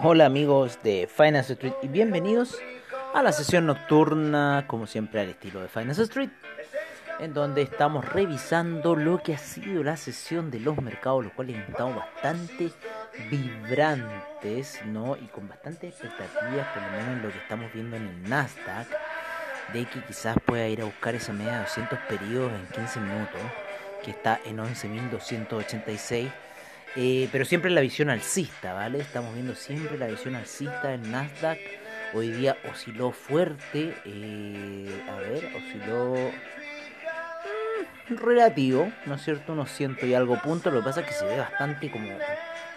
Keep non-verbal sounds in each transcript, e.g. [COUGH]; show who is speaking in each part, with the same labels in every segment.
Speaker 1: Hola amigos de Finance Street y bienvenidos a la sesión nocturna, como siempre al estilo de Finance Street, en donde estamos revisando lo que ha sido la sesión de los mercados, los cuales han estado bastante vibrantes, ¿no? Y con bastante expectativas, por lo menos en lo que estamos viendo en el Nasdaq, de que quizás pueda ir a buscar esa media de 200 periodos en 15 minutos, que está en 11.286. Eh, pero siempre la visión alcista, ¿vale? Estamos viendo siempre la visión alcista en Nasdaq. Hoy día osciló fuerte, eh, a ver, osciló mm, relativo, ¿no es cierto? Unos ciento y algo puntos. Lo que pasa es que se ve bastante como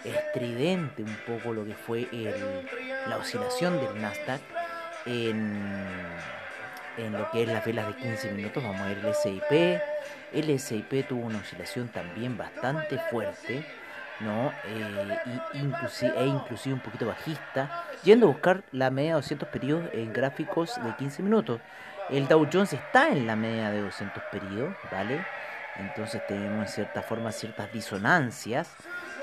Speaker 1: estridente un poco lo que fue la oscilación del Nasdaq en, en lo que es las velas de 15 minutos. Vamos a ver el SIP. El SIP tuvo una oscilación también bastante fuerte. ¿No? Eh, inclusive, e inclusive un poquito bajista, yendo a buscar la media de 200 periodos en gráficos de 15 minutos. El Dow Jones está en la media de 200 periodos, ¿vale? Entonces tenemos en cierta forma ciertas disonancias,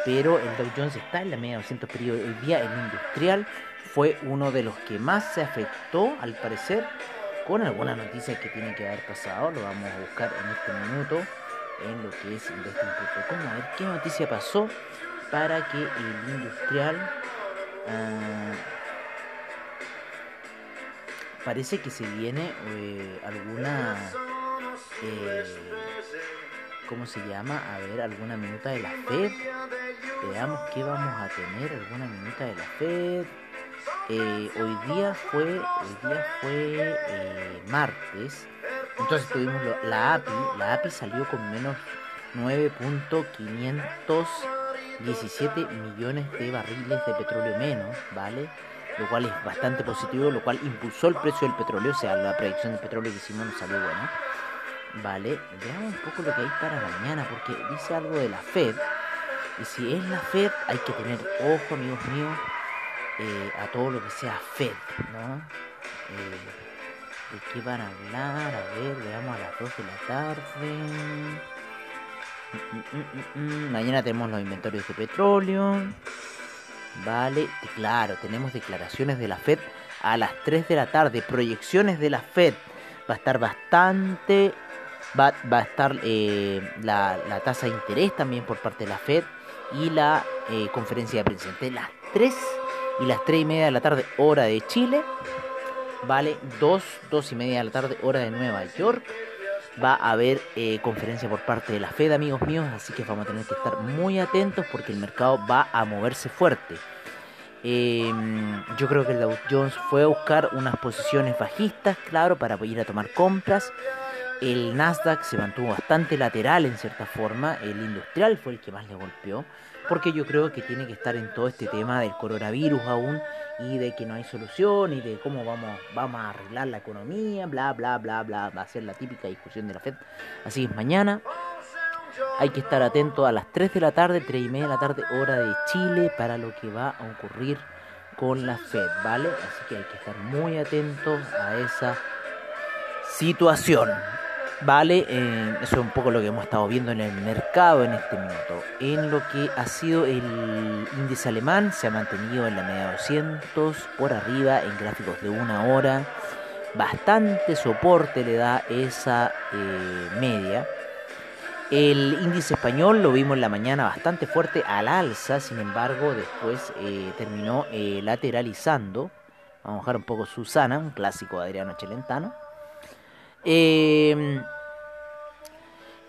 Speaker 1: pero el Dow Jones está en la media de 200 periodos. Hoy día el industrial fue uno de los que más se afectó, al parecer, con alguna noticia que tiene que haber pasado. Lo vamos a buscar en este minuto en lo que es investing.com. A ver qué noticia pasó para que el industrial ah, parece que se viene eh, alguna eh, ¿cómo se llama? A ver, alguna minuta de la Fed. Veamos qué vamos a tener, alguna minuta de la Fed. Eh, hoy día fue, hoy día fue eh, martes. Entonces tuvimos lo- la API, la API salió con menos 9.517 millones de barriles de petróleo menos, ¿vale? Lo cual es bastante positivo, lo cual impulsó el precio del petróleo, o sea, la predicción del petróleo que hicimos nos salió buena. Vale, veamos un poco lo que hay para mañana, porque dice algo de la Fed. Y si es la Fed, hay que tener ojo, amigos míos, eh, a todo lo que sea Fed, ¿no? Eh, ¿De qué van a hablar? A ver, veamos a las 2 de la tarde. Mm, mm, mm. Mañana tenemos los inventarios de petróleo. Vale, claro, tenemos declaraciones de la Fed a las 3 de la tarde. Proyecciones de la Fed. Va a estar bastante. Va, va a estar eh, la, la tasa de interés también por parte de la Fed. Y la eh, conferencia de presidente. Las 3 y las 3 y media de la tarde, hora de Chile. Vale, 2, 2 y media de la tarde, hora de Nueva York. Va a haber eh, conferencia por parte de la Fed, amigos míos, así que vamos a tener que estar muy atentos porque el mercado va a moverse fuerte. Eh, yo creo que el Dow Jones fue a buscar unas posiciones bajistas, claro, para ir a tomar compras. El Nasdaq se mantuvo bastante lateral en cierta forma. El industrial fue el que más le golpeó. Porque yo creo que tiene que estar en todo este tema del coronavirus aún. Y de que no hay solución. Y de cómo vamos, vamos a arreglar la economía. Bla, bla, bla, bla. Va a ser la típica discusión de la FED. Así es, mañana hay que estar atento a las 3 de la tarde, 3 y media de la tarde, hora de Chile. Para lo que va a ocurrir con la FED, ¿vale? Así que hay que estar muy atentos a esa situación. Vale, eh, eso es un poco lo que hemos estado viendo en el mercado en este minuto. En lo que ha sido el índice alemán, se ha mantenido en la media de 200, por arriba en gráficos de una hora. Bastante soporte le da esa eh, media. El índice español lo vimos en la mañana bastante fuerte al alza, sin embargo después eh, terminó lateralizando. Vamos a bajar un poco Susana, un clásico de Adriano Celentano. Eh,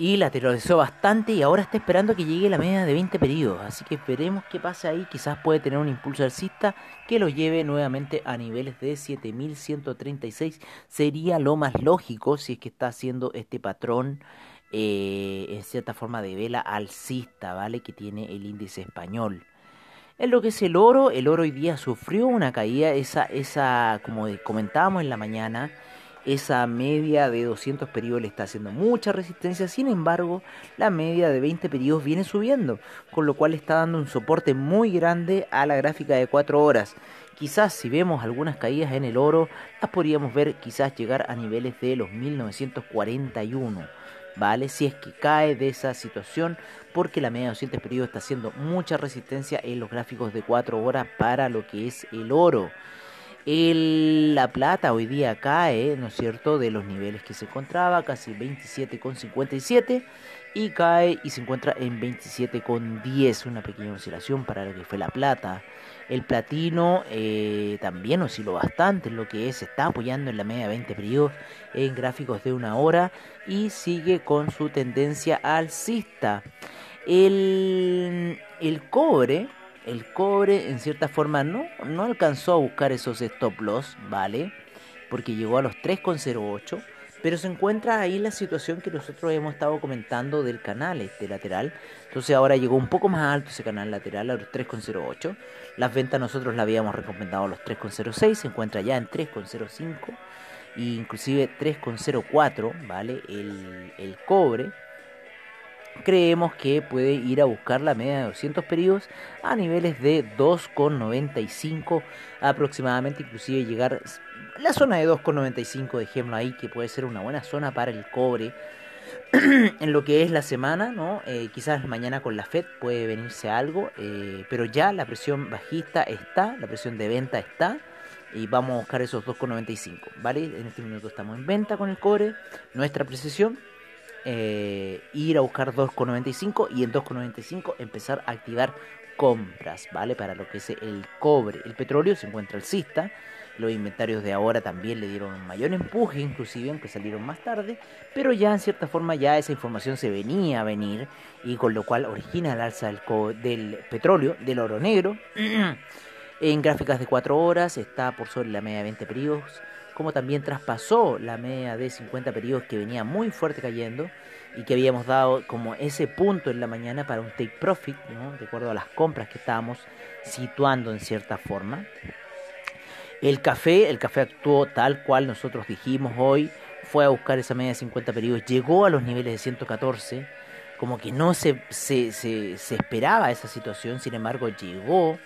Speaker 1: y lateralizó bastante y ahora está esperando que llegue la media de 20 periodos. Así que veremos qué pasa ahí. Quizás puede tener un impulso alcista que lo lleve nuevamente a niveles de 7136. Sería lo más lógico si es que está haciendo este patrón eh, en cierta forma de vela alcista, ¿vale? Que tiene el índice español. En lo que es el oro, el oro hoy día sufrió una caída, esa, esa como comentábamos en la mañana, esa media de 200 periodos le está haciendo mucha resistencia, sin embargo, la media de 20 periodos viene subiendo, con lo cual está dando un soporte muy grande a la gráfica de 4 horas. Quizás si vemos algunas caídas en el oro, las podríamos ver quizás llegar a niveles de los 1941. ¿Vale? Si es que cae de esa situación, porque la media de 200 periodos está haciendo mucha resistencia en los gráficos de 4 horas para lo que es el oro. El, la plata hoy día cae, ¿no es cierto?, de los niveles que se encontraba, casi 27,57 y cae y se encuentra en 27,10, una pequeña oscilación para lo que fue la plata. El platino eh, también osciló bastante, lo que es, está apoyando en la media de 20 periodos en gráficos de una hora y sigue con su tendencia alcista. El, el cobre el cobre en cierta forma no, no alcanzó a buscar esos stop loss, ¿vale? Porque llegó a los 3,08, pero se encuentra ahí la situación que nosotros hemos estado comentando del canal este lateral. Entonces ahora llegó un poco más alto ese canal lateral a los 3,08. Las ventas nosotros la habíamos recomendado a los 3,06, se encuentra ya en 3,05 e inclusive 3,04, ¿vale? El, el cobre creemos que puede ir a buscar la media de 200 periodos a niveles de 2,95 aproximadamente, inclusive llegar la zona de 2,95, dejémoslo ahí, que puede ser una buena zona para el cobre. [CLEARS THROAT] en lo que es la semana, ¿no? Eh, quizás mañana con la Fed puede venirse algo, eh, pero ya la presión bajista está, la presión de venta está, y vamos a buscar esos 2,95, ¿vale? En este minuto estamos en venta con el cobre, nuestra precisión eh, ir a buscar 2,95 y en 2,95 empezar a activar compras, ¿vale? Para lo que es el cobre. El petróleo se encuentra alcista. Los inventarios de ahora también le dieron un mayor empuje, inclusive aunque salieron más tarde, pero ya en cierta forma ya esa información se venía a venir y con lo cual origina el alza del, del petróleo, del oro negro. [CLEARS THROAT] en gráficas de 4 horas está por sobre la media de 20 periodos como también traspasó la media de 50 periodos que venía muy fuerte cayendo y que habíamos dado como ese punto en la mañana para un take profit, ¿no? de acuerdo a las compras que estábamos situando en cierta forma. El café, el café actuó tal cual nosotros dijimos hoy, fue a buscar esa media de 50 periodos, llegó a los niveles de 114, como que no se, se, se, se esperaba esa situación, sin embargo llegó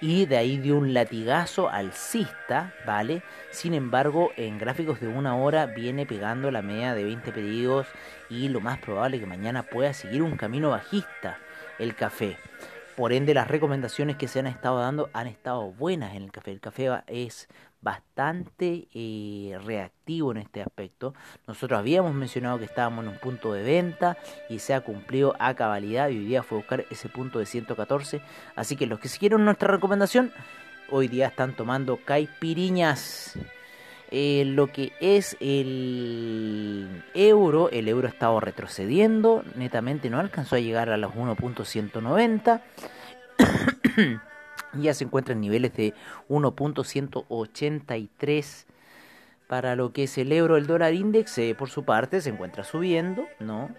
Speaker 1: y de ahí dio un latigazo alcista, ¿vale? Sin embargo, en gráficos de una hora viene pegando la media de 20 pedidos y lo más probable es que mañana pueda seguir un camino bajista el café. Por ende, las recomendaciones que se han estado dando han estado buenas en el café. El café es bastante eh, reactivo en este aspecto. Nosotros habíamos mencionado que estábamos en un punto de venta y se ha cumplido a cabalidad y hoy día fue buscar ese punto de 114. Así que los que siguieron nuestra recomendación, hoy día están tomando caipiriñas. Eh, lo que es el euro, el euro ha estado retrocediendo, netamente no alcanzó a llegar a los 1.190. [COUGHS] ya se encuentra en niveles de 1.183 para lo que es el euro. El dólar index, eh, por su parte, se encuentra subiendo, ¿no?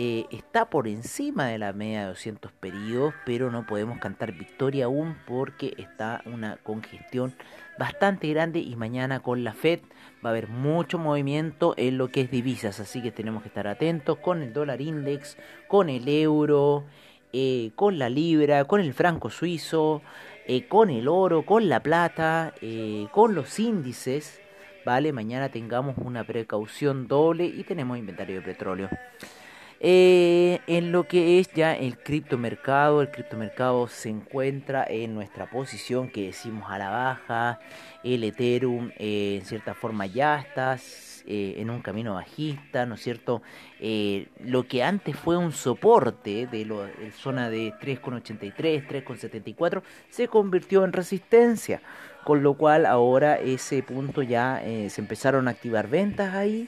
Speaker 1: Eh, está por encima de la media de 200 periodos, pero no podemos cantar victoria aún porque está una congestión bastante grande y mañana con la Fed va a haber mucho movimiento en lo que es divisas, así que tenemos que estar atentos con el dólar index, con el euro, eh, con la libra, con el franco suizo, eh, con el oro, con la plata, eh, con los índices, ¿vale? Mañana tengamos una precaución doble y tenemos inventario de petróleo. en lo que es ya el criptomercado, el criptomercado se encuentra en nuestra posición que decimos a la baja, el Ethereum en cierta forma ya está eh, en un camino bajista, ¿no es cierto? Eh, lo que antes fue un soporte de la zona de 3,83, 3,74, se convirtió en resistencia, con lo cual ahora ese punto ya eh, se empezaron a activar ventas ahí.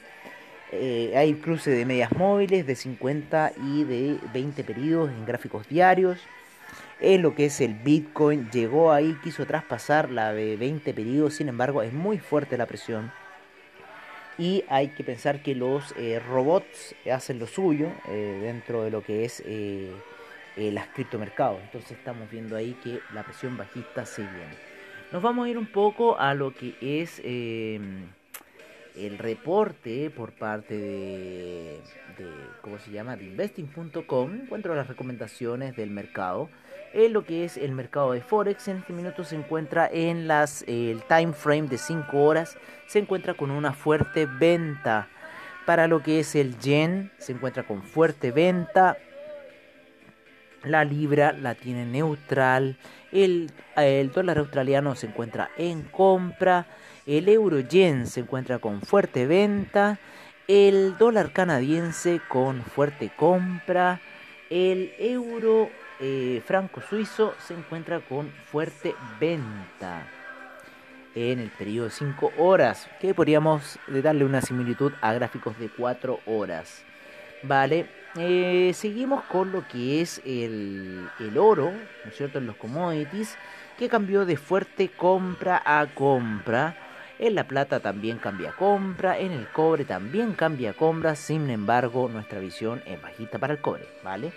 Speaker 1: Hay cruce de medias móviles de 50 y de 20 periodos en gráficos diarios. En lo que es el Bitcoin, llegó ahí, quiso traspasar la de 20 periodos, sin embargo es muy fuerte la presión. Y hay que pensar que los eh, robots hacen lo suyo eh, dentro de lo que es las criptomercados. Entonces estamos viendo ahí que la presión bajista se viene. Nos vamos a ir un poco a lo que es el reporte por parte de, ¿cómo se llama? de investing.com encuentro las recomendaciones del mercado en lo que es el mercado de forex. En este minuto se encuentra en las el time frame de 5 horas. Se encuentra con una fuerte venta. Para lo que es el yen se encuentra con fuerte venta. La libra la tiene neutral. El, el dólar australiano se encuentra en compra. El euro yen se encuentra con fuerte venta. El dólar canadiense con fuerte compra. El euro eh, franco suizo se encuentra con fuerte venta en el periodo de 5 horas, que podríamos darle una similitud a gráficos de 4 horas. Vale, eh, seguimos con lo que es el, el oro, ¿no es cierto?, en los commodities, que cambió de fuerte compra a compra en la plata también cambia compra, en el cobre también cambia compra, sin embargo nuestra visión es bajita para el cobre, ¿vale?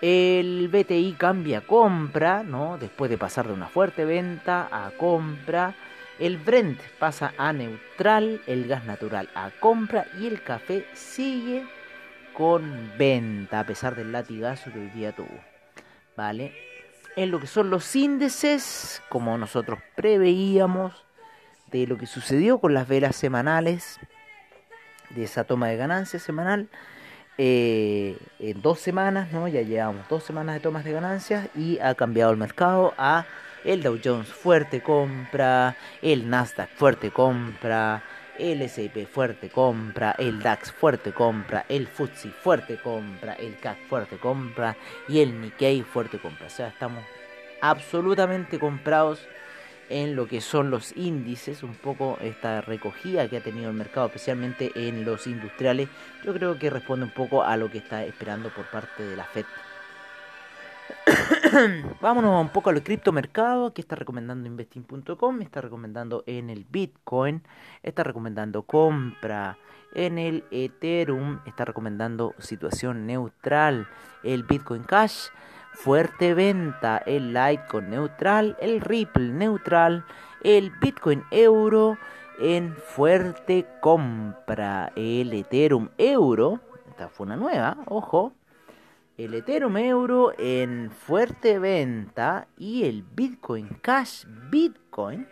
Speaker 1: El BTI cambia compra, ¿no? Después de pasar de una fuerte venta a compra. El Brent pasa a neutral, el gas natural a compra y el café sigue con venta a pesar del latigazo que hoy día tuvo. ¿Vale? En lo que son los índices, como nosotros preveíamos, de lo que sucedió con las velas semanales, de esa toma de ganancias semanal. Eh, en dos semanas, ¿no? Ya llevamos dos semanas de tomas de ganancias y ha cambiado el mercado a el Dow Jones fuerte compra, el Nasdaq fuerte compra, el S&P fuerte compra, el DAX fuerte compra, el FTSE fuerte compra, el CAC fuerte compra y el Nikkei fuerte compra. O sea, estamos absolutamente comprados en lo que son los índices, un poco esta recogida que ha tenido el mercado, especialmente en los industriales, yo creo que responde un poco a lo que está esperando por parte de la Fed. [COUGHS] Vámonos un poco al criptomercado que está recomendando investing.com, está recomendando en el Bitcoin, está recomendando compra en el Ethereum, está recomendando situación neutral, el Bitcoin Cash fuerte venta, el Litecoin neutral, el Ripple neutral, el Bitcoin euro en fuerte compra, el Ethereum euro, esta fue una nueva, ojo, el Ethereum euro en fuerte venta y el Bitcoin Cash Bitcoin,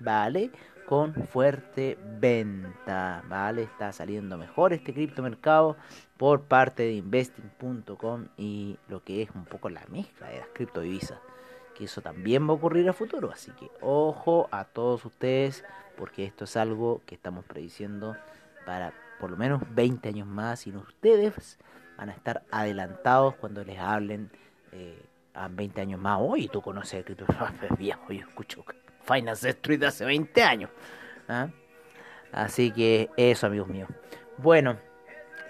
Speaker 1: ¿vale? Con fuerte venta, ¿vale? Está saliendo mejor este criptomercado por parte de investing.com y lo que es un poco la mezcla de las criptodivisas, que eso también va a ocurrir a futuro, así que ojo a todos ustedes porque esto es algo que estamos prediciendo para por lo menos 20 años más y ustedes van a estar adelantados cuando les hablen eh, a 20 años más. Oye, tú conoces el cripto, [LAUGHS] viejo, yo escucho Finance Street hace 20 años. ¿ah? Así que eso, amigos míos. Bueno,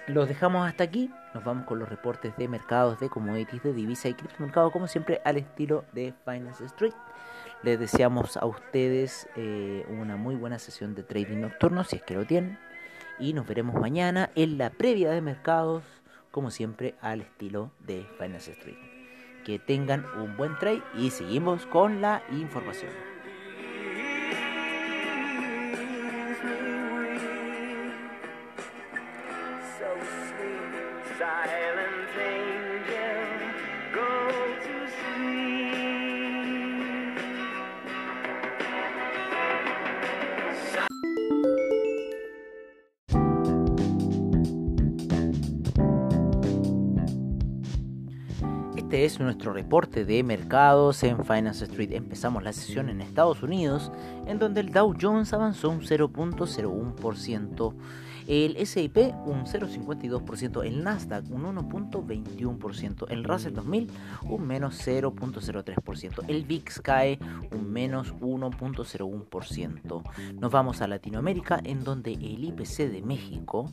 Speaker 1: los dejamos hasta aquí. Nos vamos con los reportes de mercados de commodities, de divisa y criptomercado, como siempre, al estilo de Finance Street. Les deseamos a ustedes eh, una muy buena sesión de trading nocturno, si es que lo tienen. Y nos veremos mañana en la previa de mercados, como siempre, al estilo de Finance Street. Que tengan un buen trade y seguimos con la información. Es nuestro reporte de mercados en Finance Street. Empezamos la sesión en Estados Unidos, en donde el Dow Jones avanzó un 0.01% el SIP un 0,52%, el Nasdaq un 1.21%, el Russell 2000 un menos 0.03%, el VIX cae un menos 1.01%. Nos vamos a Latinoamérica en donde el IPC de México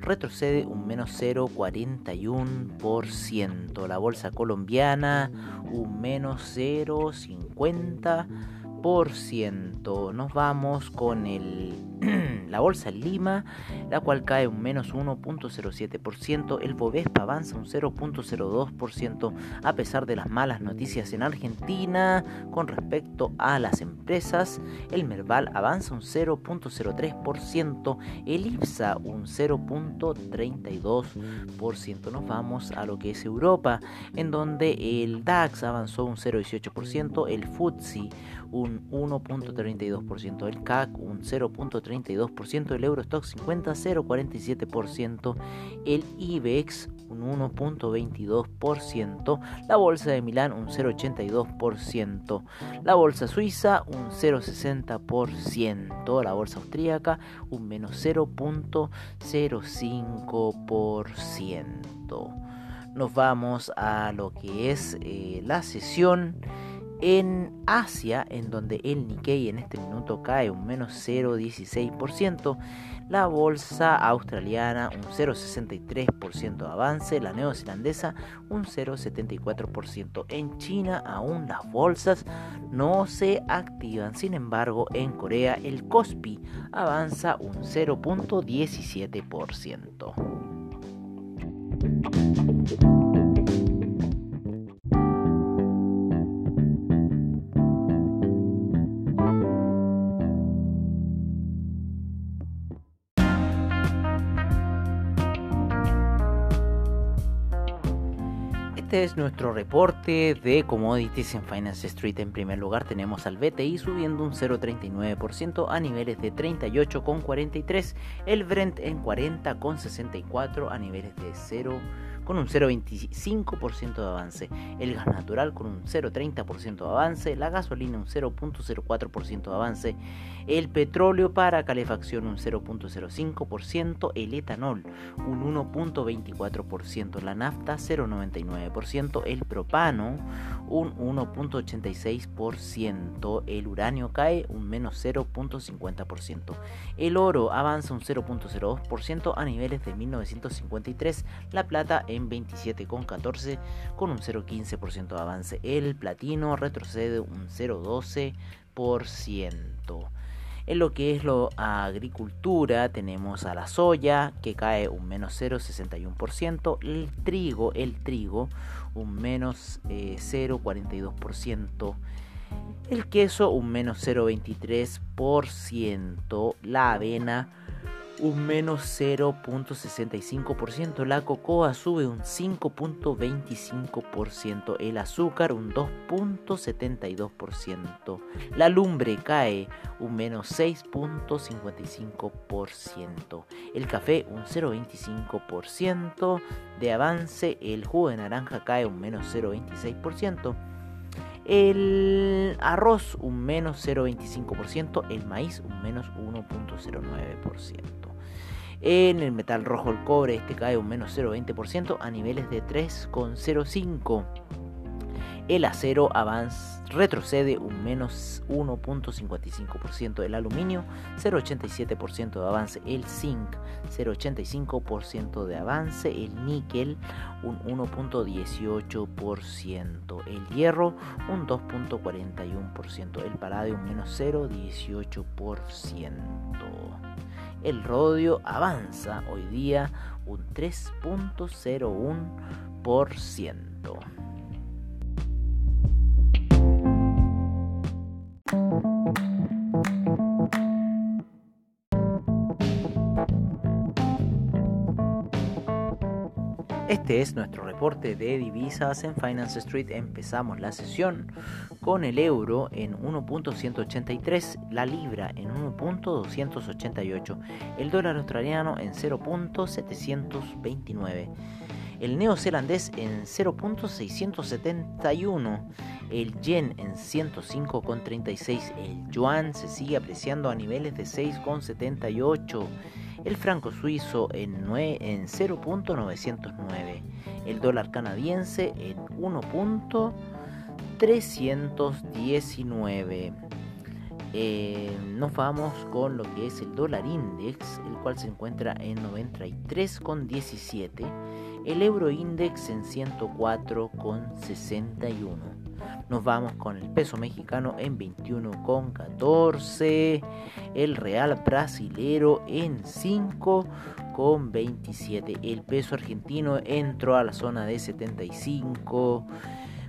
Speaker 1: retrocede un menos 0.41%, la bolsa colombiana un menos 0.50%, nos vamos con el, [CLEARS THROAT] la bolsa en Lima, la cual cae un menos 1.07%. El Bovespa avanza un 0.02% a pesar de las malas noticias en Argentina con respecto a las empresas. El Merval avanza un 0.03%. El IPSA un 0.32%. Nos vamos a lo que es Europa, en donde el DAX avanzó un 0.18%. El FTSE un 1.32%, el CAC un 0.32%, el Eurostock 50 0.47%, el IBEX un 1.22%, la bolsa de Milán un 0.82%, la bolsa suiza un 0.60%, la bolsa austríaca un menos 0.05%. Nos vamos a lo que es eh, la sesión en Asia, en donde el Nikkei en este minuto cae un menos 0,16%, la bolsa australiana un 0,63% de avance, la neozelandesa un 0,74%. En China aún las bolsas no se activan, sin embargo en Corea el Kospi avanza un 0.17%. Este es nuestro reporte de commodities en Finance Street. En primer lugar tenemos al BTI subiendo un 0,39% a niveles de 38,43. El Brent en 40,64 a niveles de 0 con un 0,25% de avance, el gas natural con un 0,30% de avance, la gasolina un 0,04% de avance, el petróleo para calefacción un 0,05%, el etanol un 1,24%, la nafta 0,99%, el propano un 1,86%, el uranio cae un menos 0,50%, el oro avanza un 0,02% a niveles de 1953, la plata en 27,14 con un 0,15% de avance. El platino retrocede un 0,12%. En lo que es la agricultura tenemos a la soya que cae un menos 0,61%, el trigo, el trigo un menos 0,42%, eh, el queso un menos 0,23%, la avena un menos 0.65%, la cocoa sube un 5.25%, el azúcar un 2.72%, la lumbre cae un menos 6.55%, el café un 0.25% de avance, el jugo de naranja cae un menos 0.26%, el arroz un menos 0,25%, el maíz un menos 1.09%. En el metal rojo el cobre este cae un menos 0,20% a niveles de 3,05%. El acero avanza, retrocede un menos 1.55%. El aluminio 0.87% de avance. El zinc 0.85% de avance. El níquel un 1.18%. El hierro un 2.41%. El paladio un menos 0.18% el rodio avanza hoy día un 3.01%. Este es nuestro reporte de divisas en Finance Street. Empezamos la sesión con el euro en 1.183, la libra en 1.288, el dólar australiano en 0.729. el neozelandés en 0.671, el yen en 105.36, el yuan se sigue apreciando a niveles de 6.78, el franco suizo en, en 0.909, el dólar canadiense en 1.319. Eh, nos vamos con lo que es el dólar index, el cual se encuentra en 93,17, el euro index en 104,61. Nos vamos con el peso mexicano en 21,14, el real brasilero en 5,27, el peso argentino entró a la zona de 75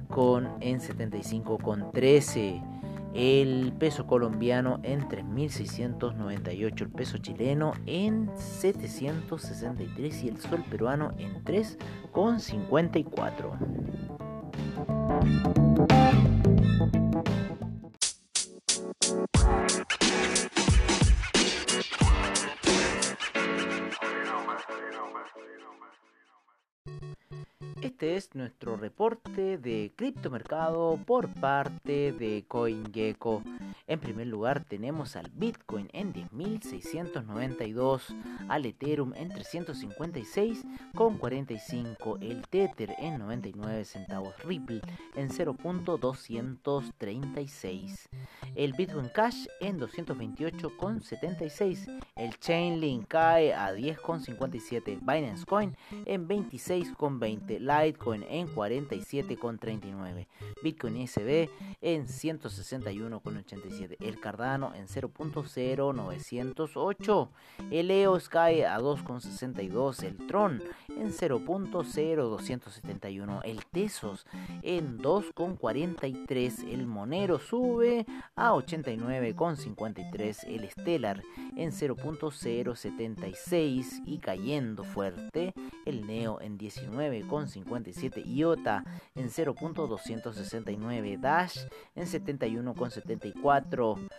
Speaker 1: con en 75,13 el peso colombiano en 3.698, el peso chileno en 763 y el sol peruano en 3,54. Nuestro reporte de criptomercado por parte de CoinGecko. En primer lugar tenemos al Bitcoin en 10.692, al Ethereum en 356,45, el Tether en 99 centavos, Ripple en 0.236, el Bitcoin Cash en 228,76, el Chainlink cae a 10,57, Binance Coin en 26,20, Litecoin en 47,39, Bitcoin ISB en 161,87, el Cardano en 0.0908, el EOS cae a 2,62, el Tron en 0.0271, el Tesos en 2,43, el Monero sube a 89,53, el Stellar en 0.076 y cayendo fuerte, el Neo en 19,57, IOTA en 0.269, Dash en 71,74,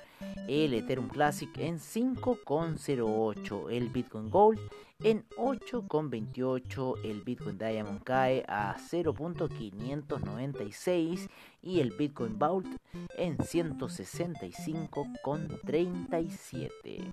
Speaker 1: el Ethereum Classic en 5,08, el Bitcoin Gold en 8,28, el Bitcoin Diamond cae a 0.596 y el Bitcoin Vault en 165,37.